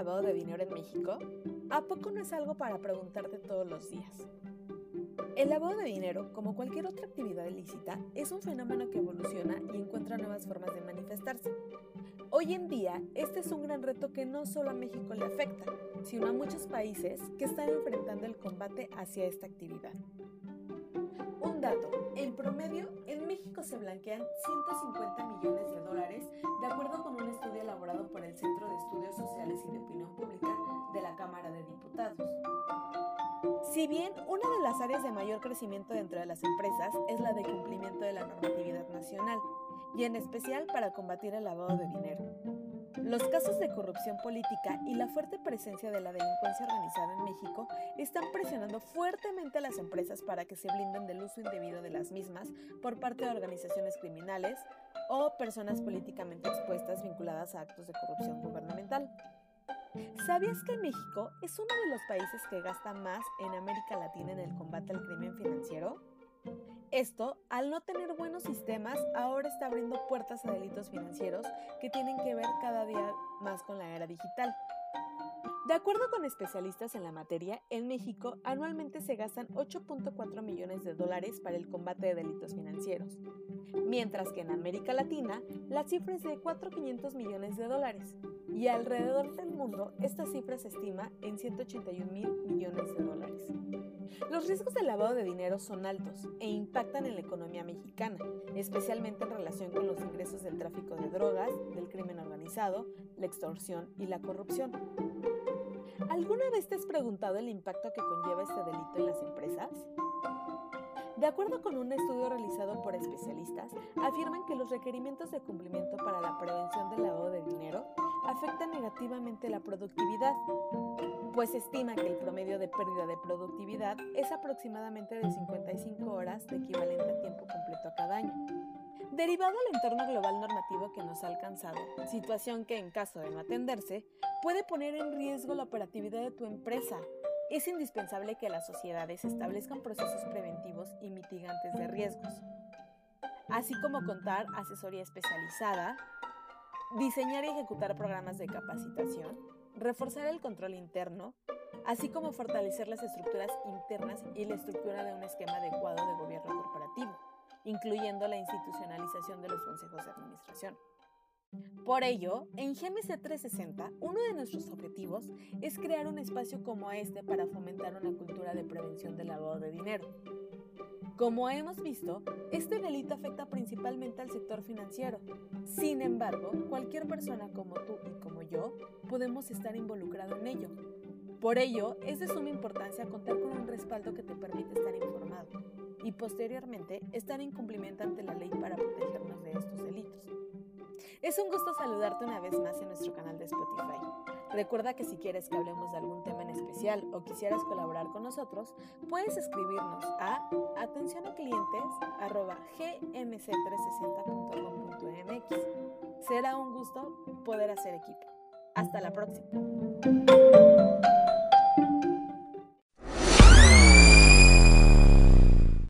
lavado de dinero en México? ¿A poco no es algo para preguntarte todos los días? El lavado de dinero, como cualquier otra actividad ilícita, es un fenómeno que evoluciona y encuentra nuevas formas de manifestarse. Hoy en día, este es un gran reto que no solo a México le afecta, sino a muchos países que están enfrentando el combate hacia esta actividad. Un dato, en promedio, en México se blanquean 150 millones de dólares, por el Centro de Estudios Sociales y de Opinión Pública de la Cámara de Diputados. Si bien una de las áreas de mayor crecimiento dentro de las empresas es la de cumplimiento de la normatividad nacional, y en especial para combatir el lavado de dinero. Los casos de corrupción política y la fuerte presencia de la delincuencia organizada en México están presionando fuertemente a las empresas para que se blinden del uso indebido de las mismas por parte de organizaciones criminales o personas políticamente expuestas vinculadas a actos de corrupción gubernamental. ¿Sabías que México es uno de los países que gasta más en América Latina en el combate al crimen financiero? Esto, al no tener buenos sistemas, ahora está abriendo puertas a delitos financieros que tienen que ver cada día más con la era digital. De acuerdo con especialistas en la materia, en México anualmente se gastan 8.4 millones de dólares para el combate de delitos financieros, mientras que en América Latina la cifra es de 4.500 millones de dólares y alrededor del mundo esta cifra se estima en 181 mil millones de dólares. Los riesgos del lavado de dinero son altos e impactan en la economía mexicana, especialmente en relación con los ingresos del tráfico de drogas, del crimen organizado, la extorsión y la corrupción. ¿Alguna vez te has preguntado el impacto que conlleva este delito en las empresas? De acuerdo con un estudio realizado por especialistas, afirman que los requerimientos de cumplimiento para la prevención del lavado de dinero afectan negativamente la productividad, pues estima que el promedio de pérdida de productividad es aproximadamente de 55 horas de equivalente a tiempo completo a cada año. Derivado al entorno global normativo que nos ha alcanzado, situación que en caso de no atenderse puede poner en riesgo la operatividad de tu empresa. Es indispensable que las sociedades establezcan procesos preventivos y mitigantes de riesgos, así como contar asesoría especializada, diseñar y ejecutar programas de capacitación, reforzar el control interno, así como fortalecer las estructuras internas y la estructura de un esquema adecuado de gobierno corporativo, incluyendo la institucionalización de los consejos de administración. Por ello, en GMC 360, uno de nuestros objetivos es crear un espacio como este para fomentar una cultura de prevención del lavado de dinero. Como hemos visto, este delito afecta principalmente al sector financiero. Sin embargo, cualquier persona como tú y como yo podemos estar involucrado en ello. Por ello, es de suma importancia contar con un respaldo que te permite estar informado y posteriormente estar en cumplimiento ante la ley para protegernos de estos delitos. Es un gusto saludarte una vez más en nuestro canal de Spotify. Recuerda que si quieres que hablemos de algún tema en especial o quisieras colaborar con nosotros, puedes escribirnos a atencionaclientes.gmc360.com.mx. Será un gusto poder hacer equipo. Hasta la próxima.